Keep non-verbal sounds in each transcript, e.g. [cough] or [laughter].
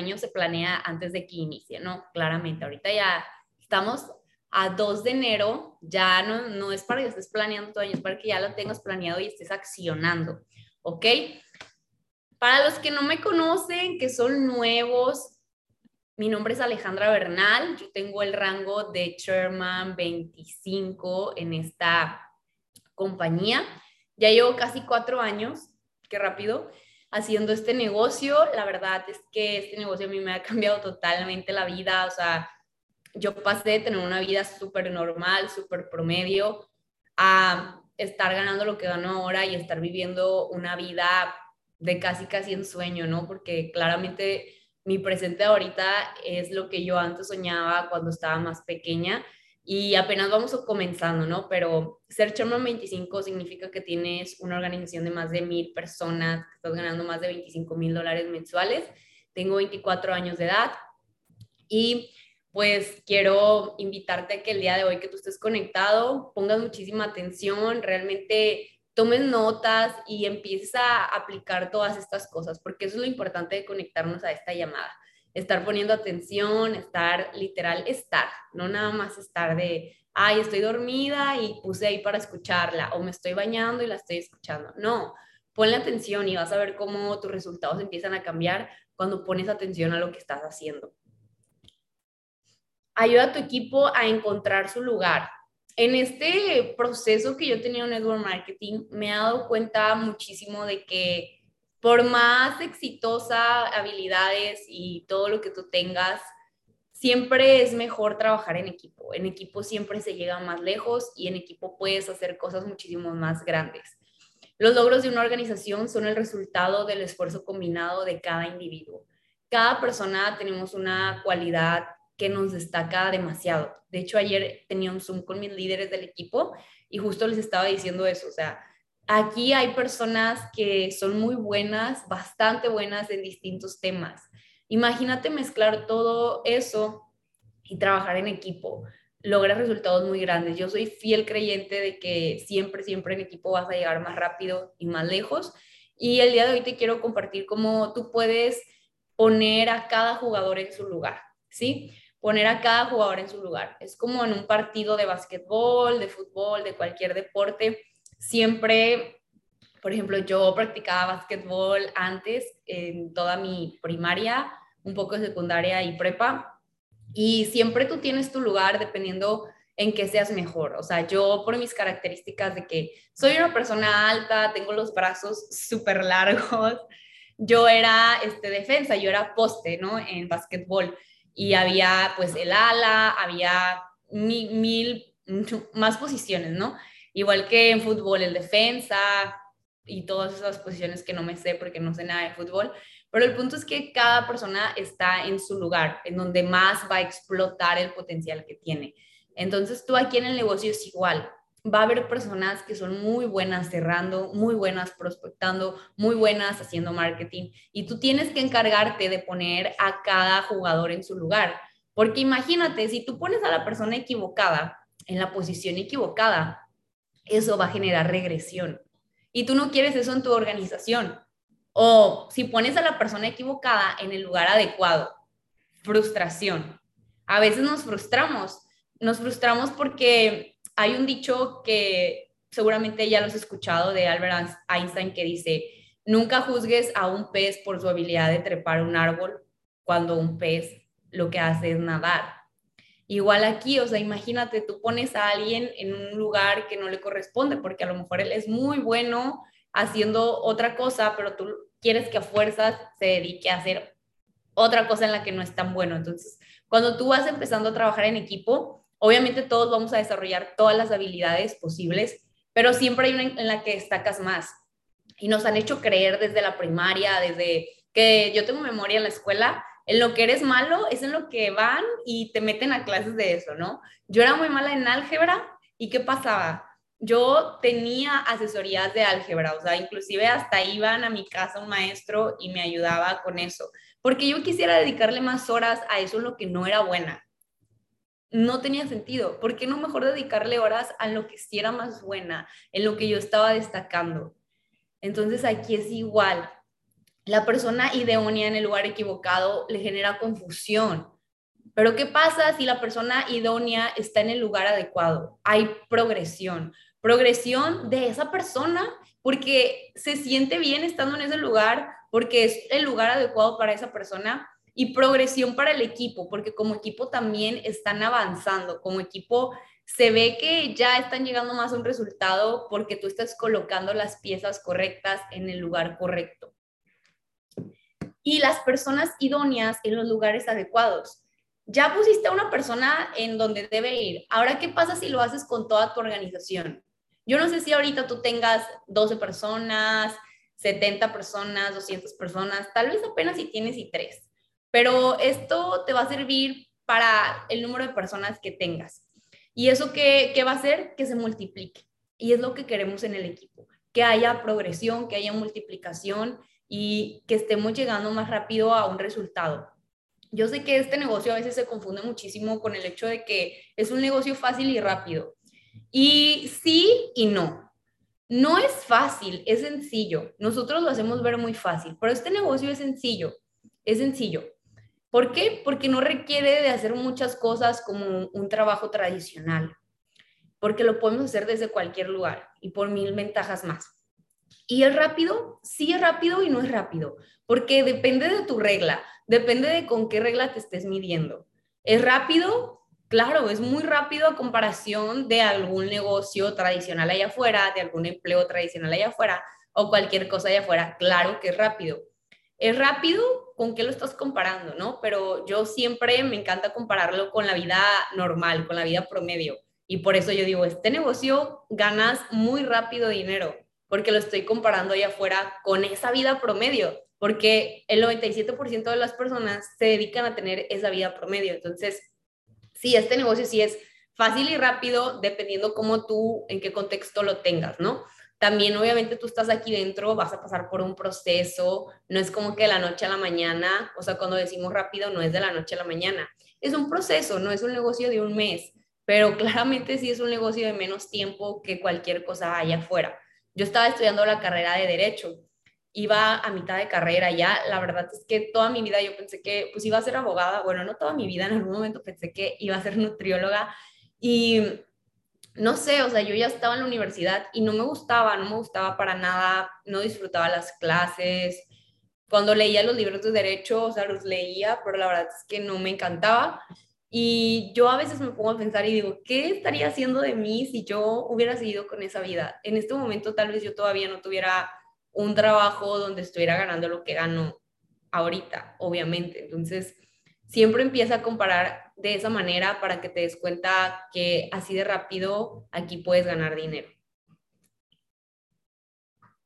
año se planea antes de que inicie, ¿no? Claramente, ahorita ya estamos a 2 de enero, ya no, no es para que estés planeando tu año, es para que ya lo tengas planeado y estés accionando, ¿ok? Para los que no me conocen, que son nuevos, mi nombre es Alejandra Bernal, yo tengo el rango de Chairman 25 en esta compañía. Ya llevo casi cuatro años, qué rápido, haciendo este negocio. La verdad es que este negocio a mí me ha cambiado totalmente la vida. O sea, yo pasé de tener una vida súper normal, súper promedio, a estar ganando lo que gano ahora y estar viviendo una vida de casi casi en sueño, ¿no? Porque claramente mi presente ahorita es lo que yo antes soñaba cuando estaba más pequeña y apenas vamos comenzando, ¿no? Pero ser Chairman 25 significa que tienes una organización de más de mil personas, que estás ganando más de 25 mil dólares mensuales. Tengo 24 años de edad y pues quiero invitarte a que el día de hoy que tú estés conectado, pongas muchísima atención, realmente tomes notas y empieces a aplicar todas estas cosas, porque eso es lo importante de conectarnos a esta llamada estar poniendo atención, estar literal, estar, no nada más estar de, ay, estoy dormida y puse ahí para escucharla, o me estoy bañando y la estoy escuchando. No, ponle atención y vas a ver cómo tus resultados empiezan a cambiar cuando pones atención a lo que estás haciendo. Ayuda a tu equipo a encontrar su lugar. En este proceso que yo tenido en Network Marketing, me he dado cuenta muchísimo de que por más exitosa habilidades y todo lo que tú tengas, siempre es mejor trabajar en equipo. En equipo siempre se llega más lejos y en equipo puedes hacer cosas muchísimo más grandes. Los logros de una organización son el resultado del esfuerzo combinado de cada individuo. Cada persona tenemos una cualidad que nos destaca demasiado. De hecho, ayer tenía un Zoom con mis líderes del equipo y justo les estaba diciendo eso, o sea, Aquí hay personas que son muy buenas, bastante buenas en distintos temas. Imagínate mezclar todo eso y trabajar en equipo. Logras resultados muy grandes. Yo soy fiel creyente de que siempre, siempre en equipo vas a llegar más rápido y más lejos. Y el día de hoy te quiero compartir cómo tú puedes poner a cada jugador en su lugar, ¿sí? Poner a cada jugador en su lugar. Es como en un partido de básquetbol, de fútbol, de cualquier deporte siempre, por ejemplo, yo practicaba básquetbol antes en toda mi primaria, un poco de secundaria y prepa, y siempre tú tienes tu lugar dependiendo en qué seas mejor. O sea, yo por mis características de que soy una persona alta, tengo los brazos súper largos, [laughs] yo era este, defensa, yo era poste, ¿no? En básquetbol. Y había pues el ala, había mil, mil [laughs] más posiciones, ¿no? Igual que en fútbol, el defensa y todas esas posiciones que no me sé porque no sé nada de fútbol. Pero el punto es que cada persona está en su lugar, en donde más va a explotar el potencial que tiene. Entonces tú aquí en el negocio es igual. Va a haber personas que son muy buenas cerrando, muy buenas prospectando, muy buenas haciendo marketing. Y tú tienes que encargarte de poner a cada jugador en su lugar. Porque imagínate, si tú pones a la persona equivocada en la posición equivocada, eso va a generar regresión. Y tú no quieres eso en tu organización. O si pones a la persona equivocada en el lugar adecuado, frustración. A veces nos frustramos. Nos frustramos porque hay un dicho que seguramente ya lo has escuchado de Albert Einstein que dice, nunca juzgues a un pez por su habilidad de trepar un árbol cuando un pez lo que hace es nadar. Igual aquí, o sea, imagínate, tú pones a alguien en un lugar que no le corresponde, porque a lo mejor él es muy bueno haciendo otra cosa, pero tú quieres que a fuerzas se dedique a hacer otra cosa en la que no es tan bueno. Entonces, cuando tú vas empezando a trabajar en equipo, obviamente todos vamos a desarrollar todas las habilidades posibles, pero siempre hay una en la que destacas más. Y nos han hecho creer desde la primaria, desde que yo tengo memoria en la escuela, en lo que eres malo es en lo que van y te meten a clases de eso, ¿no? Yo era muy mala en álgebra y ¿qué pasaba? Yo tenía asesorías de álgebra, o sea, inclusive hasta iban a mi casa un maestro y me ayudaba con eso, porque yo quisiera dedicarle más horas a eso en lo que no era buena. No tenía sentido. ¿Por qué no mejor dedicarle horas a lo que sí era más buena, en lo que yo estaba destacando? Entonces aquí es igual la persona idónea en el lugar equivocado le genera confusión. Pero ¿qué pasa si la persona idónea está en el lugar adecuado? Hay progresión, progresión de esa persona porque se siente bien estando en ese lugar, porque es el lugar adecuado para esa persona y progresión para el equipo, porque como equipo también están avanzando, como equipo se ve que ya están llegando más a un resultado porque tú estás colocando las piezas correctas en el lugar correcto. Y las personas idóneas en los lugares adecuados. Ya pusiste a una persona en donde debe ir. Ahora, ¿qué pasa si lo haces con toda tu organización? Yo no sé si ahorita tú tengas 12 personas, 70 personas, 200 personas, tal vez apenas si tienes y tres, pero esto te va a servir para el número de personas que tengas. ¿Y eso qué, qué va a hacer? Que se multiplique. Y es lo que queremos en el equipo, que haya progresión, que haya multiplicación y que estemos llegando más rápido a un resultado. Yo sé que este negocio a veces se confunde muchísimo con el hecho de que es un negocio fácil y rápido. Y sí y no. No es fácil, es sencillo. Nosotros lo hacemos ver muy fácil, pero este negocio es sencillo. Es sencillo. ¿Por qué? Porque no requiere de hacer muchas cosas como un trabajo tradicional, porque lo podemos hacer desde cualquier lugar y por mil ventajas más. ¿Y es rápido? Sí es rápido y no es rápido, porque depende de tu regla, depende de con qué regla te estés midiendo. ¿Es rápido? Claro, es muy rápido a comparación de algún negocio tradicional allá afuera, de algún empleo tradicional allá afuera o cualquier cosa allá afuera. Claro que es rápido. Es rápido con qué lo estás comparando, ¿no? Pero yo siempre me encanta compararlo con la vida normal, con la vida promedio. Y por eso yo digo, este negocio ganas muy rápido dinero, porque lo estoy comparando allá afuera con esa vida promedio, porque el 97% de las personas se dedican a tener esa vida promedio. Entonces, sí, este negocio sí es fácil y rápido, dependiendo cómo tú, en qué contexto lo tengas, ¿no? También obviamente tú estás aquí dentro, vas a pasar por un proceso, no es como que de la noche a la mañana, o sea, cuando decimos rápido no es de la noche a la mañana, es un proceso, no es un negocio de un mes, pero [laughs] claramente sí es un negocio de menos tiempo que cualquier cosa allá afuera. Yo estaba estudiando la carrera de derecho, iba a mitad de carrera ya, la verdad es que toda mi vida yo pensé que pues iba a ser abogada, bueno, no toda mi vida, en algún momento pensé que iba a ser nutrióloga y no sé, o sea, yo ya estaba en la universidad y no me gustaba, no me gustaba para nada, no disfrutaba las clases. Cuando leía los libros de derecho, o sea, los leía, pero la verdad es que no me encantaba. Y yo a veces me pongo a pensar y digo, ¿qué estaría haciendo de mí si yo hubiera seguido con esa vida? En este momento tal vez yo todavía no tuviera un trabajo donde estuviera ganando lo que gano ahorita, obviamente. Entonces, siempre empieza a comparar de esa manera para que te des cuenta que así de rápido aquí puedes ganar dinero.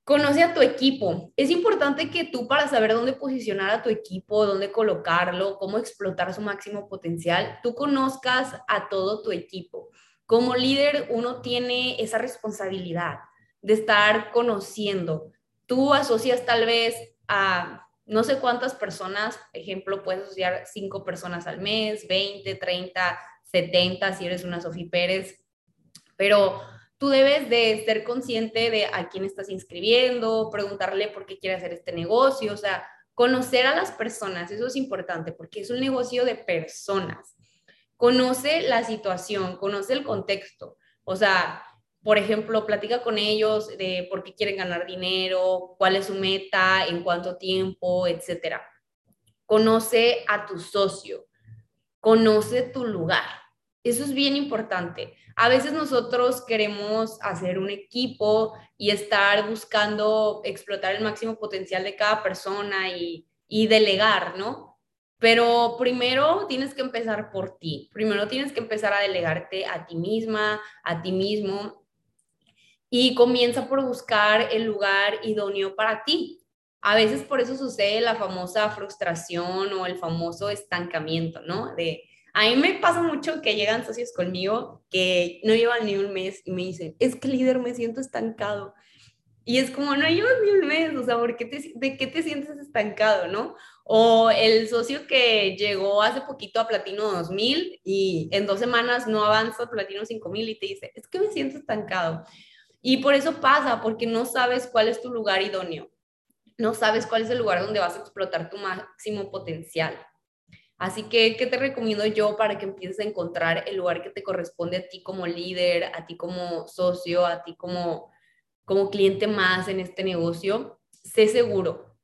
Conoce a tu equipo. Es importante que tú para saber dónde posicionar a tu equipo, dónde colocarlo, cómo explotar su máximo potencial, tú conozcas a todo tu equipo. Como líder, uno tiene esa responsabilidad de estar conociendo. Tú asocias tal vez a no sé cuántas personas, ejemplo, puedes asociar cinco personas al mes, 20, 30, 70, si eres una Sofía Pérez, pero tú debes de ser consciente de a quién estás inscribiendo, preguntarle por qué quiere hacer este negocio, o sea, conocer a las personas, eso es importante porque es un negocio de personas. Conoce la situación, conoce el contexto, o sea, por ejemplo, platica con ellos de por qué quieren ganar dinero, cuál es su meta, en cuánto tiempo, etcétera. Conoce a tu socio, conoce tu lugar. Eso es bien importante. A veces nosotros queremos hacer un equipo y estar buscando explotar el máximo potencial de cada persona y, y delegar, ¿no? Pero primero tienes que empezar por ti. Primero tienes que empezar a delegarte a ti misma, a ti mismo y comienza por buscar el lugar idóneo para ti. A veces por eso sucede la famosa frustración o el famoso estancamiento, ¿no? De, a mí me pasa mucho que llegan socios conmigo que no llevan ni un mes y me dicen, es que líder, me siento estancado. Y es como, no llevas ni un mes, o sea, ¿por qué te, ¿de qué te sientes estancado, no? O el socio que llegó hace poquito a Platino 2000 y en dos semanas no avanza Platino 5000 y te dice, es que me siento estancado. Y por eso pasa, porque no sabes cuál es tu lugar idóneo. no sabes cuál es el lugar donde vas a explotar tu máximo potencial. Así que, ¿qué te recomiendo yo para que empieces a encontrar el lugar que te corresponde a ti como líder, a ti como socio, a ti como, como cliente más en este negocio? Sé seguro.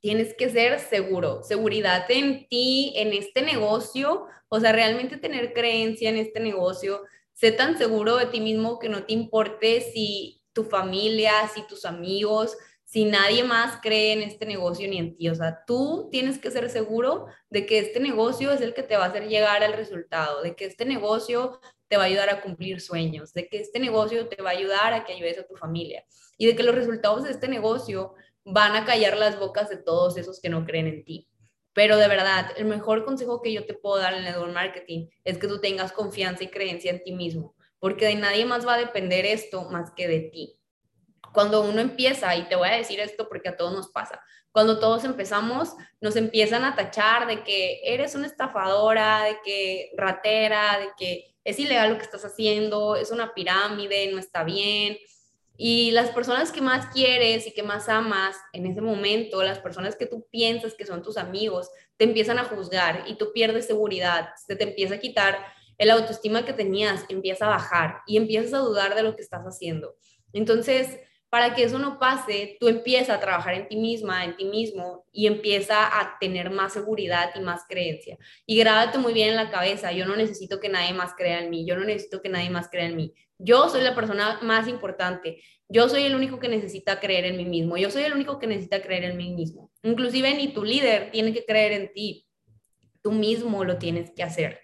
Tienes que ser seguro, seguridad en ti, en este negocio, o sea, realmente tener creencia en este negocio. Sé tan seguro de ti mismo que no te importe si tu familia, si tus amigos, si nadie más cree en este negocio ni en ti. O sea, tú tienes que ser seguro de que este negocio es el que te va a hacer llegar al resultado, de que este negocio te va a ayudar a cumplir sueños, de que este negocio te va a ayudar a que ayudes a tu familia y de que los resultados de este negocio van a callar las bocas de todos esos que no creen en ti. Pero de verdad, el mejor consejo que yo te puedo dar en el network marketing es que tú tengas confianza y creencia en ti mismo, porque de nadie más va a depender esto más que de ti cuando uno empieza, y te voy a decir esto porque a todos nos pasa, cuando todos empezamos, nos empiezan a tachar de que eres una estafadora, de que ratera, de que es ilegal lo que estás haciendo, es una pirámide, no está bien. Y las personas que más quieres y que más amas en ese momento, las personas que tú piensas que son tus amigos, te empiezan a juzgar y tú pierdes seguridad, se te empieza a quitar el autoestima que tenías, empieza a bajar y empiezas a dudar de lo que estás haciendo. Entonces, para que eso no pase, tú empiezas a trabajar en ti misma, en ti mismo, y empieza a tener más seguridad y más creencia. Y grábate muy bien en la cabeza, yo no necesito que nadie más crea en mí, yo no necesito que nadie más crea en mí. Yo soy la persona más importante, yo soy el único que necesita creer en mí mismo, yo soy el único que necesita creer en mí mismo. Inclusive ni tu líder tiene que creer en ti, tú mismo lo tienes que hacer.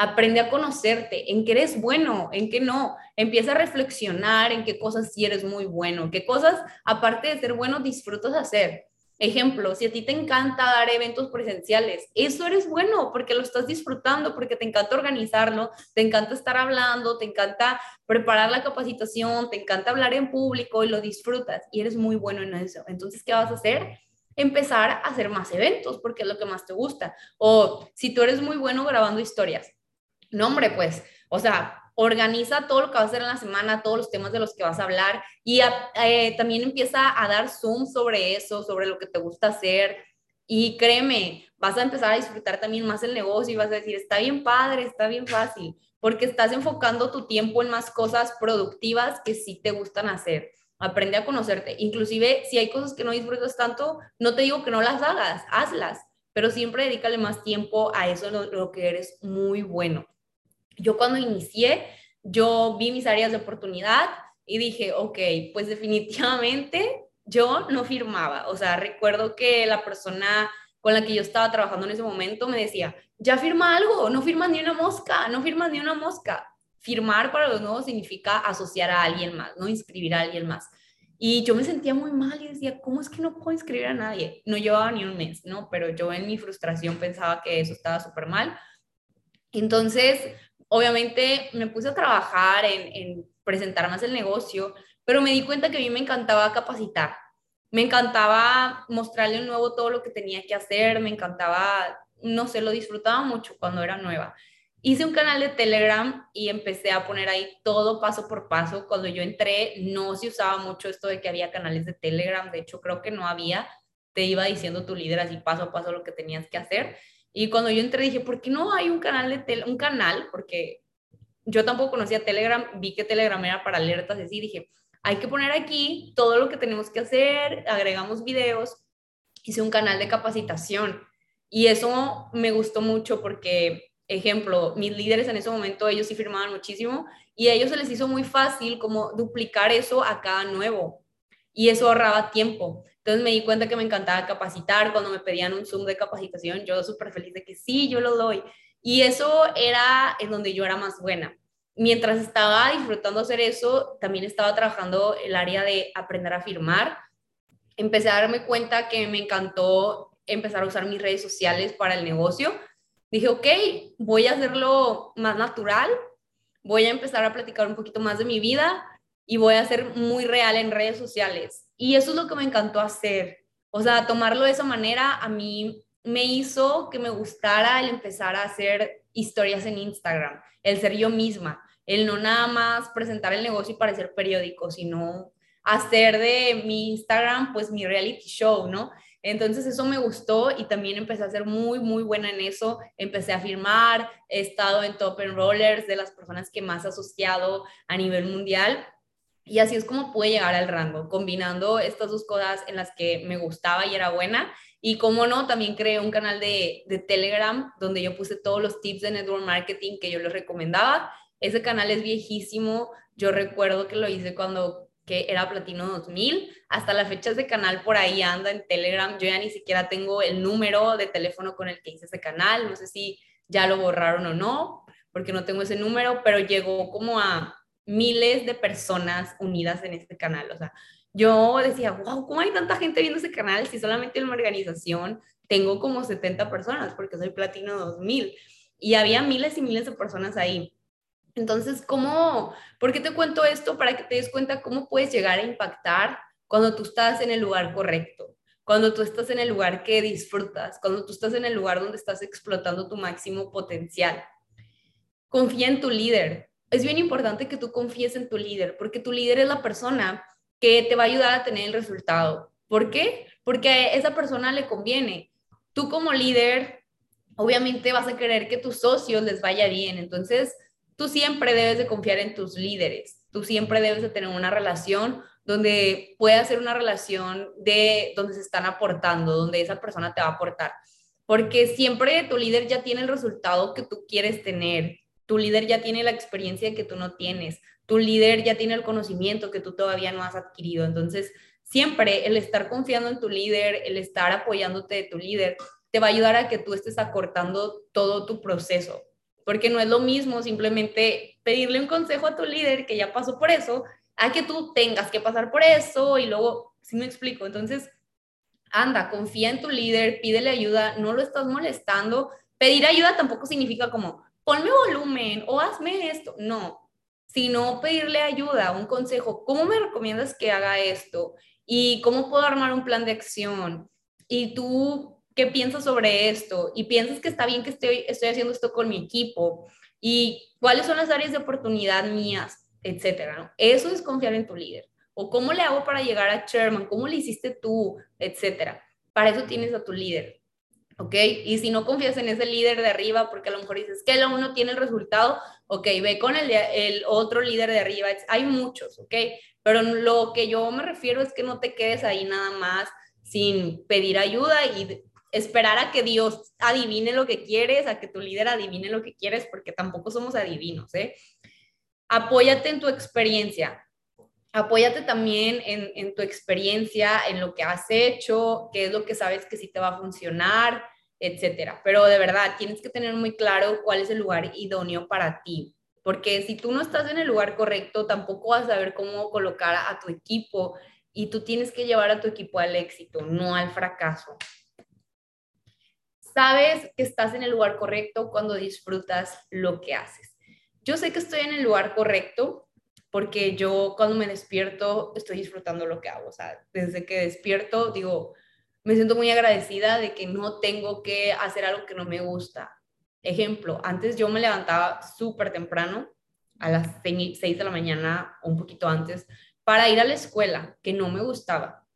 Aprende a conocerte, en qué eres bueno, en qué no. Empieza a reflexionar en qué cosas sí eres muy bueno, qué cosas, aparte de ser bueno, disfrutas hacer. Ejemplo, si a ti te encanta dar eventos presenciales, eso eres bueno porque lo estás disfrutando, porque te encanta organizarlo, te encanta estar hablando, te encanta preparar la capacitación, te encanta hablar en público y lo disfrutas y eres muy bueno en eso. Entonces, ¿qué vas a hacer? Empezar a hacer más eventos porque es lo que más te gusta. O si tú eres muy bueno grabando historias, no, hombre, pues, o sea, organiza todo lo que vas a hacer en la semana, todos los temas de los que vas a hablar y eh, también empieza a dar zoom sobre eso, sobre lo que te gusta hacer. Y créeme, vas a empezar a disfrutar también más el negocio y vas a decir, está bien padre, está bien fácil, porque estás enfocando tu tiempo en más cosas productivas que sí te gustan hacer. Aprende a conocerte. Inclusive, si hay cosas que no disfrutas tanto, no te digo que no las hagas, hazlas, pero siempre dedícale más tiempo a eso, lo que eres muy bueno. Yo cuando inicié, yo vi mis áreas de oportunidad y dije, ok, pues definitivamente yo no firmaba. O sea, recuerdo que la persona con la que yo estaba trabajando en ese momento me decía, ya firma algo, no firmas ni una mosca, no firmas ni una mosca. Firmar para los nuevos significa asociar a alguien más, no inscribir a alguien más. Y yo me sentía muy mal y decía, ¿cómo es que no puedo inscribir a nadie? No llevaba ni un mes, ¿no? Pero yo en mi frustración pensaba que eso estaba súper mal. Entonces, obviamente me puse a trabajar en, presentar más el negocio, pero me di cuenta que a mí me encantaba capacitar. Me encantaba mostrarle un nuevo todo lo que tenía que hacer, me encantaba, no sé, lo disfrutaba mucho cuando era nueva. Hice un canal de Telegram y empecé a poner ahí todo paso por paso. Cuando yo entré, no se usaba mucho esto de que había canales de Telegram, de hecho creo que no había. Te iba diciendo tu líder así paso a paso lo que tenías que hacer. Y cuando yo entré dije, ¿por qué no hay un canal de un canal? Porque yo tampoco conocía Telegram, vi que Telegram era para alertas así, dije, hay que poner aquí todo lo que tenemos que hacer, agregamos videos, hice un canal de capacitación y eso me gustó mucho porque, ejemplo, mis líderes en ese momento, ellos sí firmaban muchísimo y a ellos se les hizo muy fácil como duplicar eso a cada nuevo y eso ahorraba tiempo. Entonces me di cuenta que me encantaba capacitar. Cuando me pedían un Zoom de capacitación, yo súper feliz de que sí, yo lo doy. Y eso era en donde yo era más buena. Mientras estaba disfrutando hacer eso, también estaba trabajando el área de aprender a firmar. Empecé a darme cuenta que me encantó empezar a usar mis redes sociales para el negocio. Dije, ok, voy a hacerlo más natural, voy a empezar a platicar un poquito más de mi vida y voy a ser muy real en redes sociales. Y eso es lo que me encantó hacer. O sea, tomarlo de esa manera a mí me hizo que me gustara el empezar a hacer historias en Instagram, el ser yo misma, el no nada más presentar el negocio y parecer periódico, sino hacer de mi Instagram pues mi reality show, ¿no? Entonces eso me gustó y también empecé a ser muy, muy buena en eso. Empecé a firmar, he estado en top enrollers de las personas que más asociado a nivel mundial. Y así es como pude llegar al rango, combinando estas dos cosas en las que me gustaba y era buena. Y como no, también creé un canal de, de Telegram donde yo puse todos los tips de network marketing que yo les recomendaba. Ese canal es viejísimo. Yo recuerdo que lo hice cuando que era Platino 2000. Hasta la fecha ese canal por ahí anda en Telegram. Yo ya ni siquiera tengo el número de teléfono con el que hice ese canal. No sé si ya lo borraron o no, porque no tengo ese número, pero llegó como a miles de personas unidas en este canal. O sea, yo decía, wow, ¿cómo hay tanta gente viendo ese canal si solamente en mi organización tengo como 70 personas porque soy Platino 2000? Y había miles y miles de personas ahí. Entonces, ¿cómo, por qué te cuento esto? Para que te des cuenta cómo puedes llegar a impactar cuando tú estás en el lugar correcto, cuando tú estás en el lugar que disfrutas, cuando tú estás en el lugar donde estás explotando tu máximo potencial. Confía en tu líder. Es bien importante que tú confíes en tu líder, porque tu líder es la persona que te va a ayudar a tener el resultado. ¿Por qué? Porque a esa persona le conviene. Tú como líder, obviamente vas a querer que tus socios les vaya bien. Entonces, tú siempre debes de confiar en tus líderes, tú siempre debes de tener una relación donde pueda ser una relación de donde se están aportando, donde esa persona te va a aportar, porque siempre tu líder ya tiene el resultado que tú quieres tener, tu líder ya tiene la experiencia que tú no tienes, tu líder ya tiene el conocimiento que tú todavía no has adquirido, entonces siempre el estar confiando en tu líder, el estar apoyándote de tu líder, te va a ayudar a que tú estés acortando todo tu proceso, porque no es lo mismo simplemente pedirle un consejo a tu líder que ya pasó por eso, a que tú tengas que pasar por eso y luego, si me explico, entonces, anda, confía en tu líder, pídele ayuda, no lo estás molestando. Pedir ayuda tampoco significa como, ponme volumen o hazme esto, no, sino pedirle ayuda, un consejo, ¿cómo me recomiendas que haga esto? ¿Y cómo puedo armar un plan de acción? Y tú ¿qué piensas sobre esto? Y piensas que está bien que estoy, haciendo esto con mi equipo. ¿Y cuáles son las áreas de oportunidad mías? Etcétera. Eso es confiar en tu líder. O cómo le hago para llegar a chairman, cómo le hiciste tú, etcétera. Para eso tienes a tu líder. ¿Ok? Y si no confías en ese líder de arriba, porque a lo mejor dices que el uno tiene el resultado, ok, ve con el, otro líder de arriba, hay muchos, ¿ok? Pero lo que yo me refiero es que no te quedes ahí nada más sin pedir ayuda y esperar a que Dios adivine lo que quieres, a que tu líder adivine lo que quieres, porque tampoco somos adivinos, ¿eh? Apóyate en tu experiencia. Apóyate también en, tu experiencia, en lo que has hecho, qué es lo que sabes que sí te va a funcionar, etcétera. Pero de verdad, tienes que tener muy claro cuál es el lugar idóneo para ti. Porque si tú no estás en el lugar correcto, tampoco vas a saber cómo colocar a tu equipo y tú tienes que llevar a tu equipo al éxito, no al fracaso. Sabes que estás en el lugar correcto cuando disfrutas lo que haces. Yo sé que estoy en el lugar correcto porque yo cuando me despierto estoy disfrutando lo que hago. O sea, desde que despierto digo, me siento muy agradecida de que no tengo que hacer algo que no me gusta. Ejemplo, antes yo me levantaba súper temprano, a las 6 de la mañana o un poquito antes, para ir a la escuela, que no me gustaba.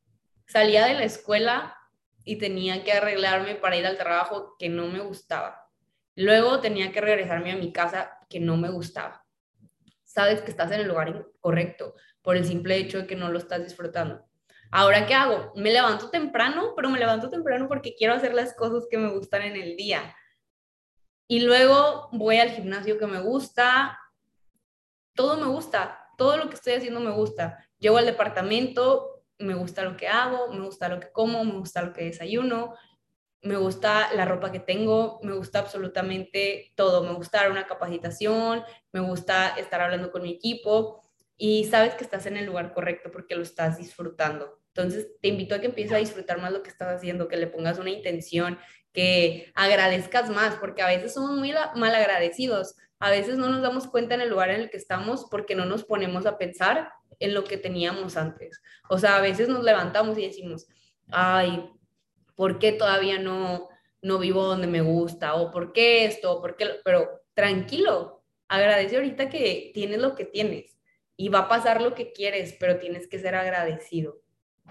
Salía de la escuela y tenía que arreglarme para ir al trabajo que no me gustaba. Luego tenía que regresarme a mi casa que no me gustaba. Sabes que estás en el lugar incorrecto por el simple hecho de que no lo estás disfrutando. Ahora, ¿qué hago? Me levanto temprano, pero me levanto temprano porque quiero hacer las cosas que me gustan en el día. Y luego voy al gimnasio que me gusta. Todo me gusta. Todo lo que estoy haciendo me gusta. Llego al departamento, me gusta lo que hago, me gusta lo que como, me gusta lo que desayuno, me gusta la ropa que tengo, me gusta absolutamente todo, me gusta dar una capacitación, me gusta estar hablando con mi equipo y sabes que estás en el lugar correcto porque lo estás disfrutando. Entonces, te invito a que empieces a disfrutar más lo que estás haciendo, que le pongas una intención, que agradezcas más, porque a veces somos muy mal agradecidos. A veces no nos damos cuenta en el lugar en el que estamos porque no nos ponemos a pensar en lo que teníamos antes. O sea, a veces nos levantamos y decimos, ay, ¿por qué todavía no, no vivo donde me gusta? ¿O por qué esto? ¿Por qué? Pero tranquilo, agradece ahorita que tienes lo que tienes y va a pasar lo que quieres, pero tienes que ser agradecido.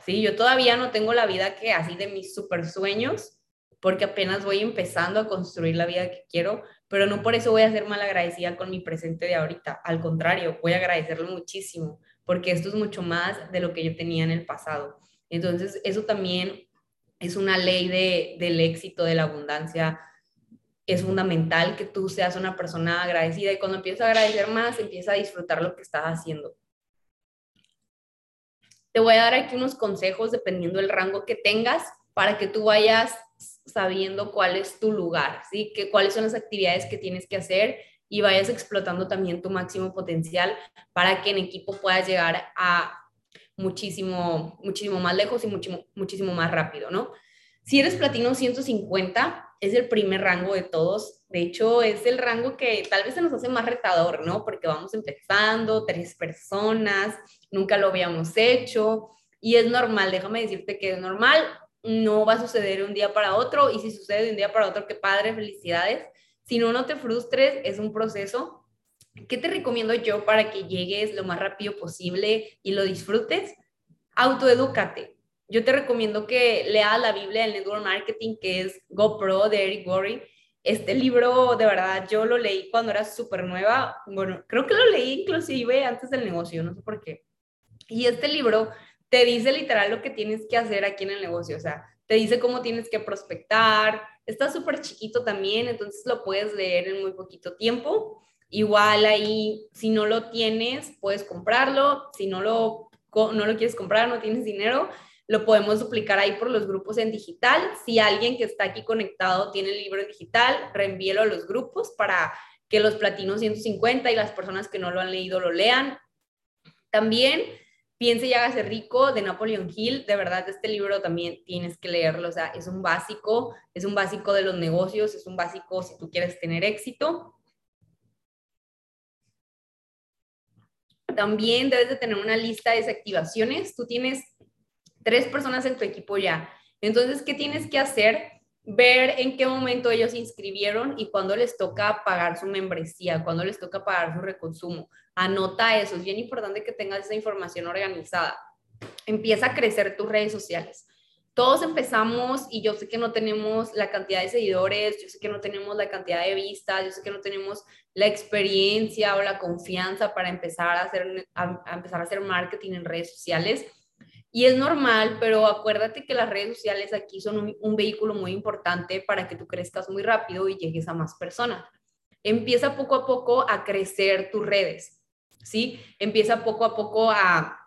Sí, yo todavía no tengo la vida que así de mis super sueños, porque apenas voy empezando a construir la vida que quiero, pero no por eso voy a ser mal agradecida con mi presente de ahorita. Al contrario, voy a agradecerlo muchísimo, porque esto es mucho más de lo que yo tenía en el pasado. Entonces, eso también es una ley de, del éxito, de la abundancia. Es fundamental que tú seas una persona agradecida y cuando empiezas a agradecer más, empieza a disfrutar lo que estás haciendo. Te voy a dar aquí unos consejos dependiendo del rango que tengas para que tú vayas sabiendo cuál es tu lugar, ¿sí? Que, cuáles son las actividades que tienes que hacer y vayas explotando también tu máximo potencial para que en equipo puedas llegar a muchísimo, muchísimo más lejos y muchísimo, muchísimo más rápido, ¿no? Si eres platino 150, es el primer rango de todos. De hecho, es el rango que tal vez se nos hace más retador, ¿no? Porque vamos empezando, tres personas, nunca lo habíamos hecho y es normal, déjame decirte que es normal, no va a suceder de un día para otro y si sucede de un día para otro, qué padre, felicidades. Si no, no te frustres, es un proceso ¿Qué te recomiendo yo para que llegues lo más rápido posible y lo disfrutes? Autoedúcate. Yo te recomiendo que leas la Biblia del Network Marketing, que es GoPro de Eric Worre. Este libro, de verdad, yo lo leí cuando era súper nueva. Bueno, creo que lo leí inclusive antes del negocio, no sé por qué. Y este libro te dice literal lo que tienes que hacer aquí en el negocio. O sea, te dice cómo tienes que prospectar. Está súper chiquito también, entonces lo puedes leer en muy poquito tiempo. Igual ahí, si no lo tienes, puedes comprarlo. Si no lo, no lo quieres comprar, no tienes dinero, lo podemos duplicar ahí por los grupos en digital. Si alguien que está aquí conectado tiene el libro en digital, reenvíelo a los grupos para que los platinos 150 y las personas que no lo han leído lo lean. También Piense y hágase rico de Napoleon Hill. De verdad, este libro también tienes que leerlo. O sea, es un básico, es un básico de los negocios, es un básico si tú quieres tener éxito. También debes de tener una lista de desactivaciones. Tú tienes tres personas en tu equipo ya. Entonces, ¿qué tienes que hacer? Ver en qué momento ellos se inscribieron y cuándo les toca pagar su membresía, cuándo les toca pagar su reconsumo. Anota eso, es bien importante que tengas esa información organizada. Empieza a crecer tus redes sociales todos empezamos y yo sé que no tenemos la cantidad de seguidores, yo sé que no tenemos la cantidad de vistas, yo sé que no tenemos la experiencia o la confianza para empezar a hacer, a, empezar a hacer marketing en redes sociales. Y es normal, pero acuérdate que las redes sociales aquí son un, un vehículo muy importante para que tú crezcas muy rápido y llegues a más personas. Empieza poco a poco a crecer tus redes, ¿sí? Empieza poco a poco a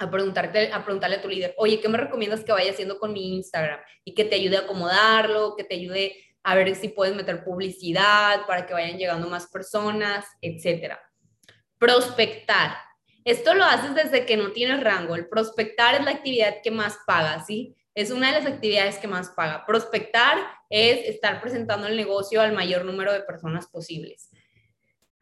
a, preguntarte, a preguntarle a tu líder, oye, ¿qué me recomiendas que vaya haciendo con mi Instagram? Y que te ayude a acomodarlo, que te ayude a ver si puedes meter publicidad para que vayan llegando más personas, etcétera. Prospectar. Esto lo haces desde que no tienes rango. El prospectar es la actividad que más paga, ¿sí? Es una de las actividades que más paga. Prospectar es estar presentando el negocio al mayor número de personas posibles.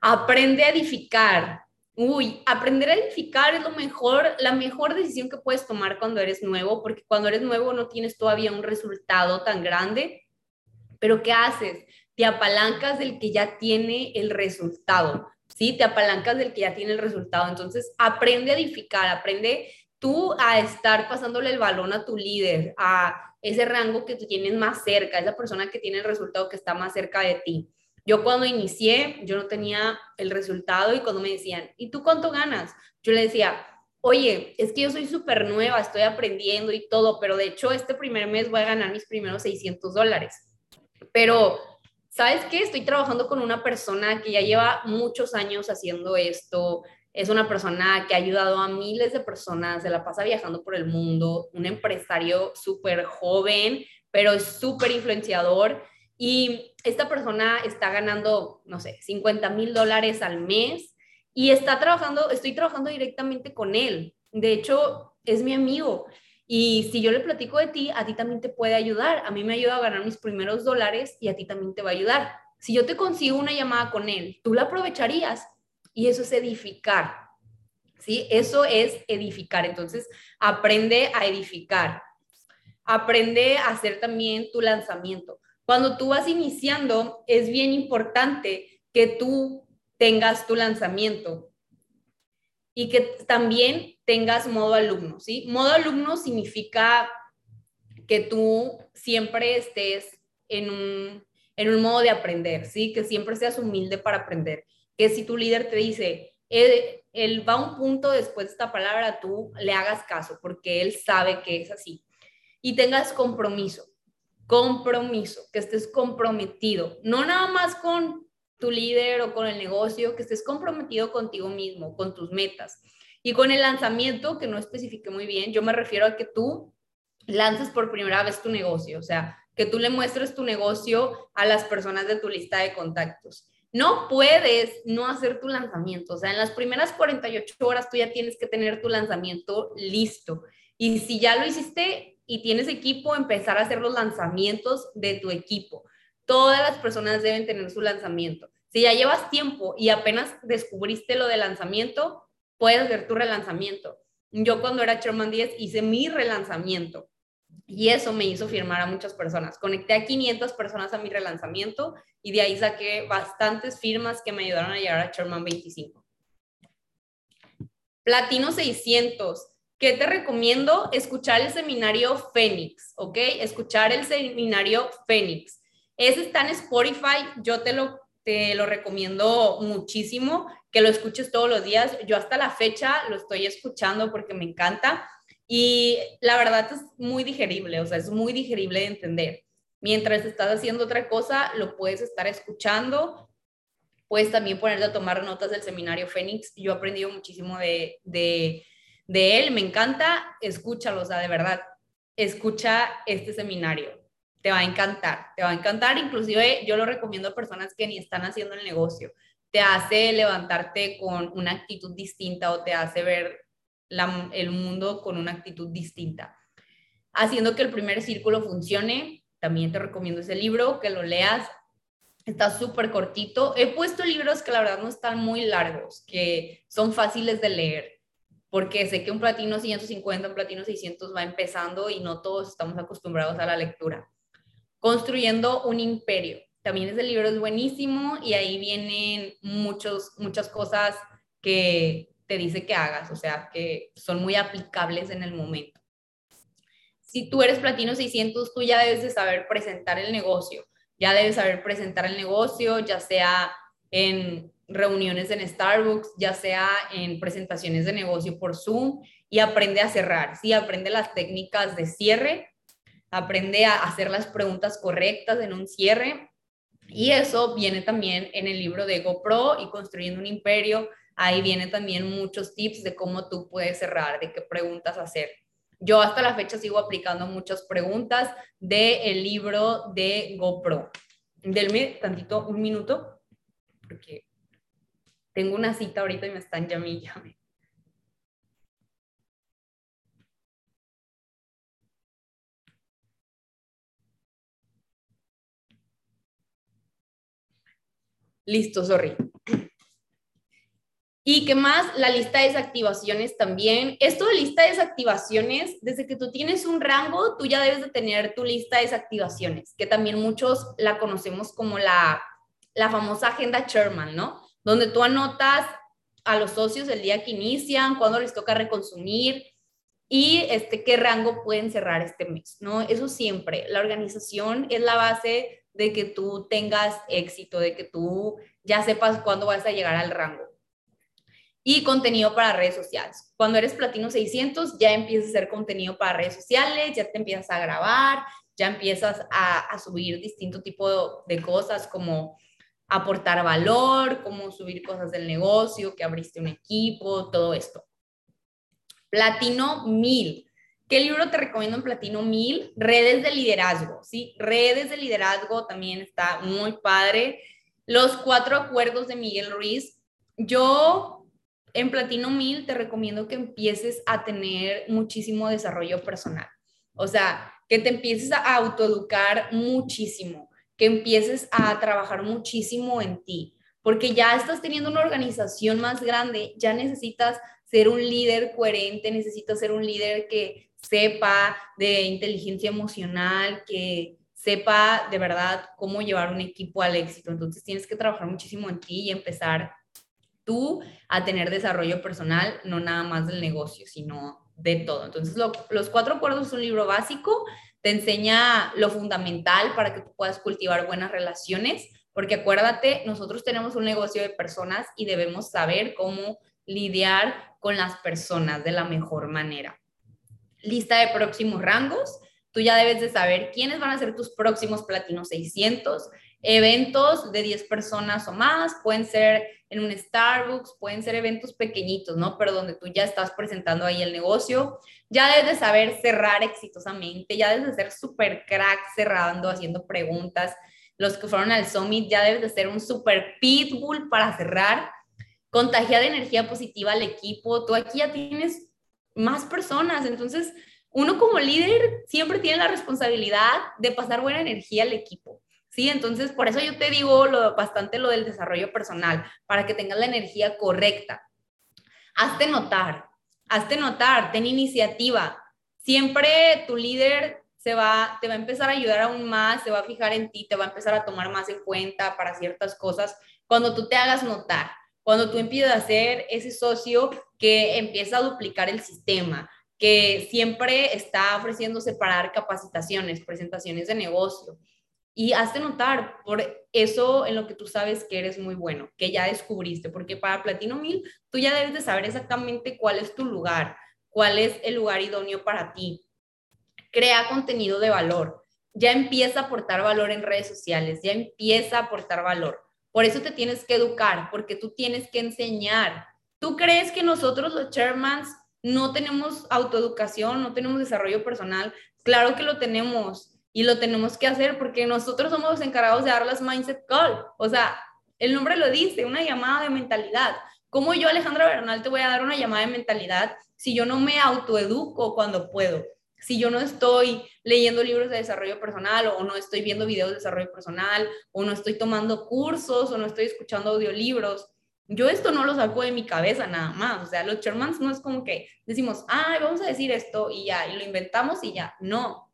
Aprende a edificar. Uy, aprender a edificar es lo mejor, la mejor decisión que puedes tomar cuando eres nuevo, porque cuando eres nuevo no tienes todavía un resultado tan grande, pero ¿qué haces? Te apalancas del que ya tiene el resultado, ¿sí? Te apalancas del que ya tiene el resultado. Entonces, aprende a edificar, aprende tú a estar pasándole el balón a tu líder, a ese rango que tú tienes más cerca, esa persona que tiene el resultado que está más cerca de ti. Yo cuando inicié, yo no tenía el resultado y cuando me decían, ¿y tú cuánto ganas? Yo le decía, oye, es que yo soy súper nueva, estoy aprendiendo y todo, pero de hecho este primer mes voy a ganar mis primeros 600 dólares. Pero, ¿sabes qué? Estoy trabajando con una persona que ya lleva muchos años haciendo esto. Es una persona que ha ayudado a miles de personas, se la pasa viajando por el mundo, un empresario súper joven, pero es súper influenciador y esta persona está ganando, no sé, 50 mil dólares al mes y está trabajando, estoy trabajando directamente con él. De hecho, es mi amigo. Y si yo le platico de ti, a ti también te puede ayudar. A mí me ayuda a ganar mis primeros dólares y a ti también te va a ayudar. Si yo te consigo una llamada con él, tú la aprovecharías y eso es edificar. ¿Sí? Eso es edificar. Entonces, aprende a edificar. Aprende a hacer también tu lanzamiento. Cuando tú vas iniciando, es bien importante que tú tengas tu lanzamiento. y que también tengas modo alumno, ¿sí? Modo alumno significa que tú siempre estés en un, en un modo de aprender, ¿sí? Que siempre seas humilde para aprender. Que si tu líder te dice, él, él va a un punto después de esta palabra, tú le hagas caso, porque él sabe que es así. Y tengas compromiso, compromiso, que estés comprometido, no nada más con tu líder o con el negocio, que estés comprometido contigo mismo, con tus metas. Y con el lanzamiento, que no especifique muy bien, yo me refiero a que tú lances por primera vez tu negocio, o sea, que tú le muestres tu negocio a las personas de tu lista de contactos. No puedes no hacer tu lanzamiento, o sea, en las primeras 48 horas tú ya tienes que tener tu lanzamiento listo. Y si ya lo hiciste y tienes equipo, empezar a hacer los lanzamientos de tu equipo. Todas las personas deben tener su lanzamiento. Si ya llevas tiempo y apenas descubriste lo de lanzamiento, puedes hacer tu relanzamiento. Yo cuando era Chairman 10 hice mi relanzamiento y eso me hizo firmar a muchas personas. Conecté a 500 personas a mi relanzamiento y de ahí saqué bastantes firmas que me ayudaron a llegar a Chairman 25. Platino 600. ¿Qué te recomiendo? Escuchar el seminario Fénix, ¿ok? Escuchar el seminario Fénix. Ese está en Spotify, yo te lo, te lo recomiendo muchísimo, que lo escuches todos los días. Yo hasta la fecha lo estoy escuchando porque me encanta y la verdad es muy digerible, o sea, es muy digerible de entender. Mientras estás haciendo otra cosa, lo puedes estar escuchando. Puedes también ponerte a tomar notas del seminario Fénix. Yo he aprendido muchísimo de, de, de él, me encanta. Escúchalo, o sea, de verdad, escucha este seminario te va a encantar, te va a encantar. Inclusive yo lo recomiendo a personas que ni están haciendo el negocio. Te hace levantarte con una actitud distinta o te hace ver el mundo con una actitud distinta. Haciendo que el primer círculo funcione, también te recomiendo ese libro, que lo leas. Está súper cortito. He puesto libros que la verdad no están muy largos, que son fáciles de leer porque sé que un platino 150, un platino 600 va empezando y no todos estamos acostumbrados a la lectura. Construyendo un imperio. También ese libro es buenísimo y ahí vienen muchos, muchas cosas que te dice que hagas, o sea, que son muy aplicables en el momento. Si tú eres Platino 600, tú ya debes de saber presentar el negocio, ya debes saber presentar el negocio, ya sea en reuniones en Starbucks, ya sea en presentaciones de negocio por Zoom, y aprende a cerrar, sí, aprende las técnicas de cierre aprende a hacer las preguntas correctas en un cierre. Y eso viene también en el libro de GoPro y Construyendo un Imperio. Ahí viene también muchos tips de cómo tú puedes cerrar, de qué preguntas hacer. Yo hasta la fecha sigo aplicando muchas preguntas del libro de GoPro. Delme tantito, un minuto, porque tengo una cita ahorita y me están llamando. Listo, sorry. ¿Y qué más? La lista de desactivaciones también. Esto de lista de desactivaciones, desde que tú tienes un rango, tú ya debes de tener tu lista de desactivaciones, que también muchos la conocemos como la, la famosa agenda Sherman, ¿no? Donde tú anotas a los socios el día que inician, cuándo les toca reconsumir y este, qué rango pueden cerrar este mes, ¿no? Eso siempre. La organización es la base de que tú tengas éxito, de que tú ya sepas cuándo vas a llegar al rango. Y contenido para redes sociales. Cuando eres platino 600, ya empiezas a hacer contenido para redes sociales, ya te empiezas a grabar, ya empiezas a, subir distinto tipo de, cosas como aportar valor, como subir cosas del negocio, que abriste un equipo, todo esto. Platino 1000. ¿Qué libro te recomiendo en Platino 1000? Redes de liderazgo, ¿sí? Redes de liderazgo también está muy padre. Los cuatro acuerdos de Miguel Ruiz. Yo en Platino 1000 te recomiendo que empieces a tener muchísimo desarrollo personal. O sea, que te empieces a autoeducar muchísimo, que empieces a trabajar muchísimo en ti, porque ya estás teniendo una organización más grande, ya necesitas ser un líder coherente, necesitas ser un líder que sepa de inteligencia emocional, que sepa de verdad cómo llevar un equipo al éxito. Entonces tienes que trabajar muchísimo en ti y empezar tú a tener desarrollo personal, no nada más del negocio, sino de todo. Entonces, Los Cuatro Acuerdos es un libro básico, te enseña lo fundamental para que tú puedas cultivar buenas relaciones, porque acuérdate, nosotros tenemos un negocio de personas y debemos saber cómo lidiar con las personas de la mejor manera. Lista de próximos rangos. Tú ya debes de saber quiénes van a ser tus próximos Platino 600. Eventos de 10 personas o más, pueden ser en un Starbucks, pueden ser eventos pequeñitos, ¿no? Pero donde tú ya estás presentando ahí el negocio. Ya debes de saber cerrar exitosamente, ya debes de ser súper crack cerrando, haciendo preguntas. Los que fueron al Summit ya debes de ser un súper pitbull para cerrar contagia de energía positiva al equipo, tú aquí ya tienes más personas, entonces uno como líder siempre tiene la responsabilidad de pasar buena energía al equipo. Sí, entonces por eso yo te digo lo, bastante lo del desarrollo personal, para que tengas la energía correcta. Hazte notar, hazte notar, ten iniciativa. Siempre tu líder se va, te va a empezar a ayudar aún más, se va a fijar en ti, te va a empezar a tomar más en cuenta para ciertas cosas cuando tú te hagas notar cuando tú empiezas a ser ese socio que empieza a duplicar el sistema, que siempre está ofreciendo separar capacitaciones, presentaciones de negocio. Y hazte notar por eso en lo que tú sabes que eres muy bueno, que ya descubriste, porque para Platino 1000 tú ya debes de saber exactamente cuál es tu lugar, cuál es el lugar idóneo para ti. Crea contenido de valor, ya empieza a aportar valor en redes sociales, ya empieza a aportar valor. Por eso te tienes que educar, porque tú tienes que enseñar. ¿Tú crees que nosotros los chairmans no tenemos autoeducación, no tenemos desarrollo personal? Claro que lo tenemos y lo tenemos que hacer porque nosotros somos los encargados de dar las mindset call. O sea, el nombre lo dice, una llamada de mentalidad. ¿Cómo yo, Alejandra Bernal, te voy a dar una llamada de mentalidad si yo no me autoeduco cuando puedo? si yo no estoy leyendo libros de desarrollo personal o no estoy viendo videos de desarrollo personal o no estoy tomando cursos o no estoy escuchando audiolibros, yo esto no lo saco de mi cabeza nada más. O sea, los Shermans no es como que decimos, ay, vamos a decir esto y ya, y lo inventamos y ya. No.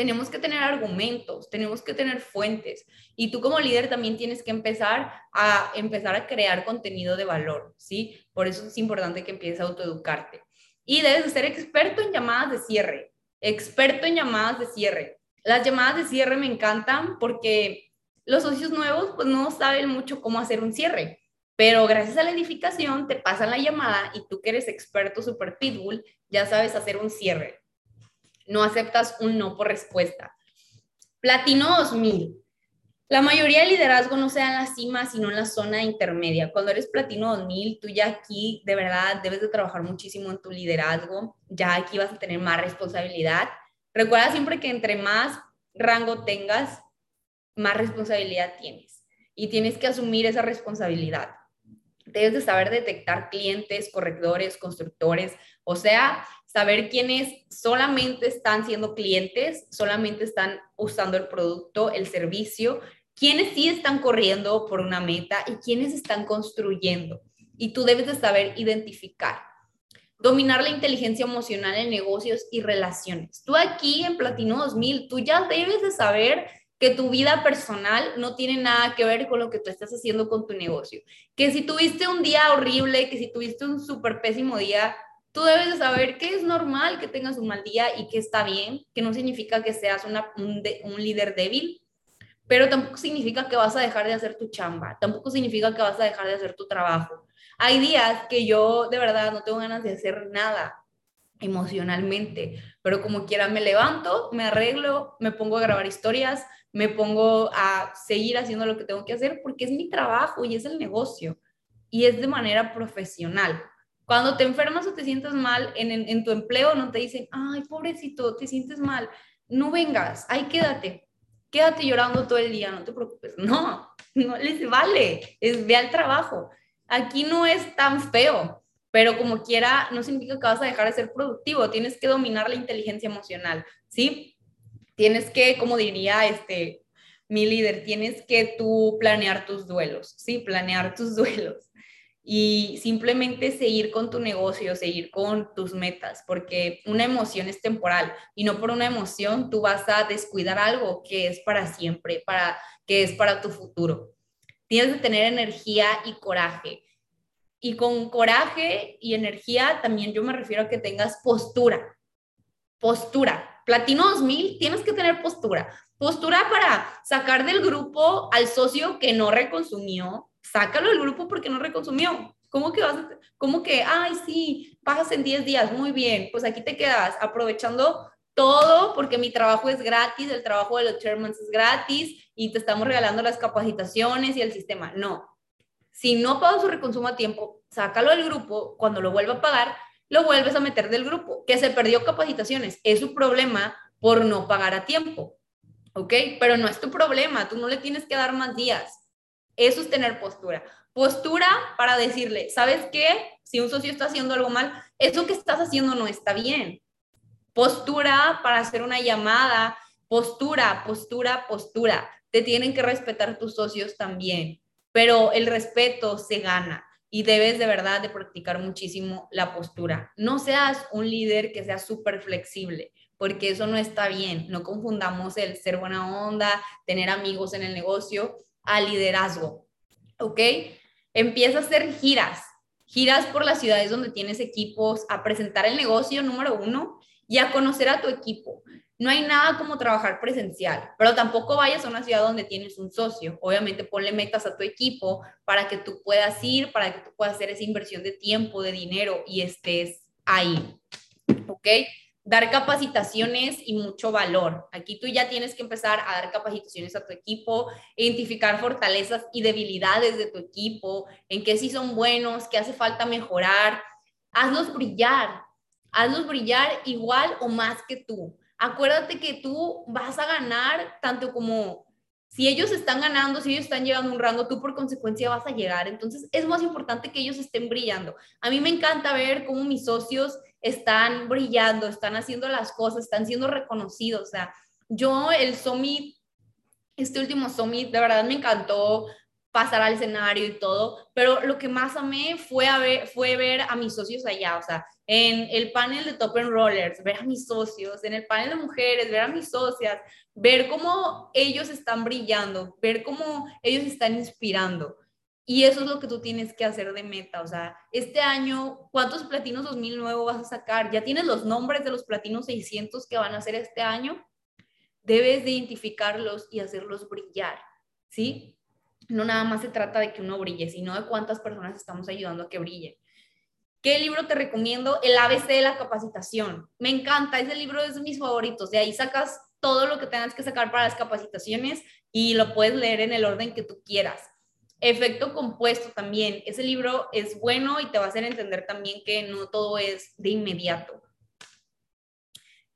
Tenemos que tener argumentos, tenemos que tener fuentes. Y tú como líder también tienes que empezar a empezar a crear contenido de valor, ¿sí? Por eso es importante que empieces a autoeducarte. Y debes de ser experto en llamadas de cierre, experto en llamadas de cierre. Las llamadas de cierre me encantan porque los socios nuevos pues no saben mucho cómo hacer un cierre, pero gracias a la edificación te pasan la llamada y tú que eres experto super pitbull ya sabes hacer un cierre. No aceptas un no por respuesta. Platino 2000. La mayoría de liderazgo no sea en la cima, sino en la zona intermedia. Cuando eres platino 2000, tú ya aquí de verdad debes de trabajar muchísimo en tu liderazgo, ya aquí vas a tener más responsabilidad. Recuerda siempre que entre más rango tengas, más responsabilidad tienes y tienes que asumir esa responsabilidad. Debes de saber detectar clientes, corredores, constructores, o sea, saber quiénes solamente están siendo clientes, solamente están usando el producto, el servicio, quiénes sí están corriendo por una meta y quiénes están construyendo. Y tú debes de saber identificar. Dominar la inteligencia emocional en negocios y relaciones. Tú aquí en Platino 2000, tú ya debes de saber que tu vida personal no tiene nada que ver con lo que tú estás haciendo con tu negocio. Que si tuviste un día horrible, que si tuviste un súper pésimo día, tú debes de saber que es normal que tengas un mal día y que está bien, que no significa que seas una, un, un líder débil, pero tampoco significa que vas a dejar de hacer tu chamba, tampoco significa que vas a dejar de hacer tu trabajo. Hay días que yo de verdad no tengo ganas de hacer nada emocionalmente, pero como quiera me levanto, me arreglo, me pongo a grabar historias, me pongo a seguir haciendo lo que tengo que hacer porque es mi trabajo y es el negocio y es de manera profesional. Cuando te enfermas o te sientes mal en, en, en tu empleo, no te dicen, ay, pobrecito, te sientes mal, no vengas, ahí quédate, quédate llorando todo el día, no te preocupes. No, no les vale, es ve al trabajo. Aquí no es tan feo, pero como quiera, no significa que vas a dejar de ser productivo, tienes que dominar la inteligencia emocional, ¿sí? Tienes que, como diría este, mi líder, tienes que tú planear tus duelos, ¿sí? Planear tus [laughs] duelos y simplemente seguir con tu negocio, seguir con tus metas, porque una emoción es temporal y no por una emoción tú vas a descuidar algo que es para siempre, para que es para tu futuro. Tienes que tener energía y coraje. Y con coraje y energía también yo me refiero a que tengas postura. Postura. Platino 2000, tienes que tener postura. Postura para sacar del grupo al socio que no reconsumió. Sácalo del grupo porque no reconsumió. ¿Cómo que vas cómo que, ay, sí, pasas en 10 días, muy bien, pues aquí te quedas aprovechando todo porque mi trabajo es gratis, el trabajo de los chairmans es gratis y te estamos regalando las capacitaciones y el sistema. No. Si no pago su reconsumo a tiempo, sácalo del grupo, cuando lo vuelva a pagar, lo vuelves a meter del grupo, que se perdió capacitaciones. Es su problema por no pagar a tiempo. ¿Ok? Pero no es tu problema, tú no le tienes que dar más días. Eso es tener postura. Postura para decirle, ¿sabes qué? Si un socio está haciendo algo mal, eso que estás haciendo no está bien. Postura para hacer una llamada. Postura, postura, postura. Te tienen que respetar tus socios también, pero el respeto se gana y debes de verdad de practicar muchísimo la postura. No seas un líder que sea súper flexible, porque eso no está bien. No confundamos el ser buena onda, tener amigos en el negocio, a liderazgo. ¿Ok? Empieza a hacer giras, giras por las ciudades donde tienes equipos, a presentar el negocio número uno y a conocer a tu equipo. No hay nada como trabajar presencial, pero tampoco vayas a una ciudad donde tienes un socio. Obviamente ponle metas a tu equipo para que tú puedas ir, para que tú puedas hacer esa inversión de tiempo, de dinero y estés ahí. ¿Ok? Dar capacitaciones y mucho valor. Aquí tú ya tienes que empezar a dar capacitaciones a tu equipo, identificar fortalezas y debilidades de tu equipo, en qué sí son buenos, qué hace falta mejorar. Hazlos brillar, hazlos brillar igual o más que tú. Acuérdate que tú vas a ganar tanto como si ellos están ganando, si ellos están llegando un rango, tú por consecuencia vas a llegar. Entonces es más importante que ellos estén brillando. A mí me encanta ver cómo mis socios están brillando, están haciendo las cosas, están siendo reconocidos. O sea, yo el Summit, este último Summit, de verdad me encantó pasar al escenario y todo, pero lo que más amé fue, a ver, fue ver a mis socios allá, o sea, en el panel de Top Rollers, ver a mis socios, en el panel de mujeres, ver a mis socias, ver cómo ellos están brillando, ver cómo ellos están inspirando. Y eso es lo que tú tienes que hacer de meta. O sea, este año, ¿cuántos platinos 2000 nuevos vas a sacar? ¿Ya tienes los nombres de los platinos 600 que van a hacer este año? Debes de identificarlos y hacerlos brillar, ¿sí? no nada más se trata de que uno brille, sino de cuántas personas estamos ayudando a que brille. ¿Qué libro te recomiendo? El ABC de la capacitación. Me encanta, ese libro es de mis favoritos. De ahí sacas todo lo que tengas que sacar para las capacitaciones y lo puedes leer en el orden que tú quieras. Efecto compuesto también. Ese libro es bueno y te va a hacer entender también que no todo es de inmediato.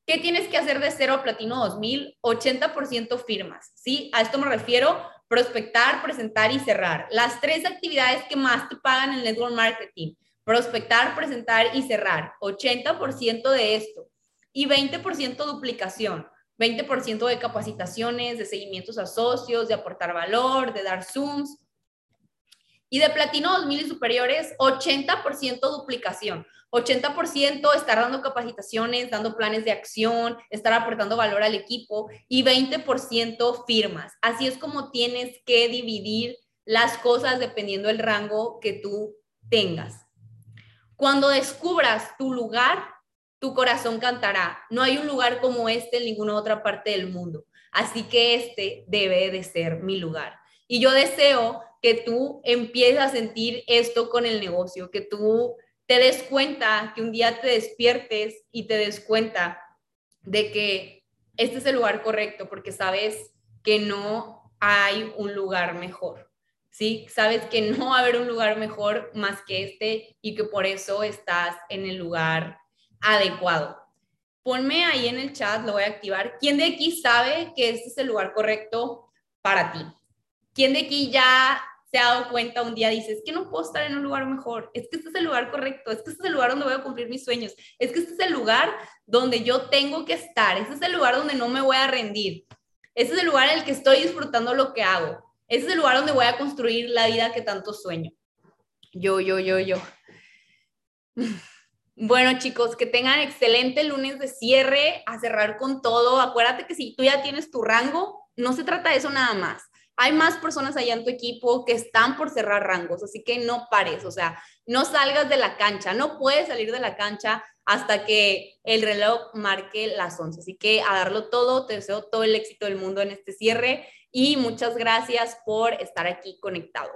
¿Qué tienes que hacer de cero a platino 2000? 80% firmas, ¿sí? A esto me refiero prospectar, presentar y cerrar. Las tres actividades que más te pagan en network marketing. Prospectar, presentar y cerrar. 80% de esto. Y 20% duplicación. 20% de capacitaciones, de seguimientos a socios, de aportar valor, de dar Zooms. Y de platino 2000 y superiores, 80% duplicación. 80% estar dando capacitaciones, dando planes de acción, estar aportando valor al equipo y 20% firmas. Así es como tienes que dividir las cosas dependiendo del rango que tú tengas. Cuando descubras tu lugar, tu corazón cantará. No hay un lugar como este en ninguna otra parte del mundo. Así que este debe de ser mi lugar. Y yo deseo que tú empieces a sentir esto con el negocio, que tú te des cuenta, que un día te despiertes y te des cuenta de que este es el lugar correcto porque sabes que no hay un lugar mejor. ¿Sí? Sabes que no va a haber un lugar mejor más que este y que por eso estás en el lugar adecuado. Ponme ahí en el chat, lo voy a activar. ¿Quién de aquí sabe que este es el lugar correcto para ti? ¿Quién de aquí ya te ha dado cuenta un día, dices, que no puedo estar en un lugar mejor, es que este es el lugar correcto, es que este es el lugar donde voy a cumplir mis sueños, es que este es el lugar donde yo tengo que estar, este es el lugar donde no me voy a rendir, este es el lugar en el que estoy disfrutando lo que hago, este es el lugar donde voy a construir la vida que tanto sueño. Yo, yo, yo, yo. [laughs] Bueno, chicos, que tengan excelente lunes de cierre, a cerrar con todo. Acuérdate que si tú ya tienes tu rango, no se trata de eso nada más hay más personas allá en tu equipo que están por cerrar rangos, así que no pares, o sea, no salgas de la cancha, no puedes salir de la cancha hasta que el reloj marque las 11. Así que a darlo todo, te deseo todo el éxito del mundo en este cierre y muchas gracias por estar aquí conectado.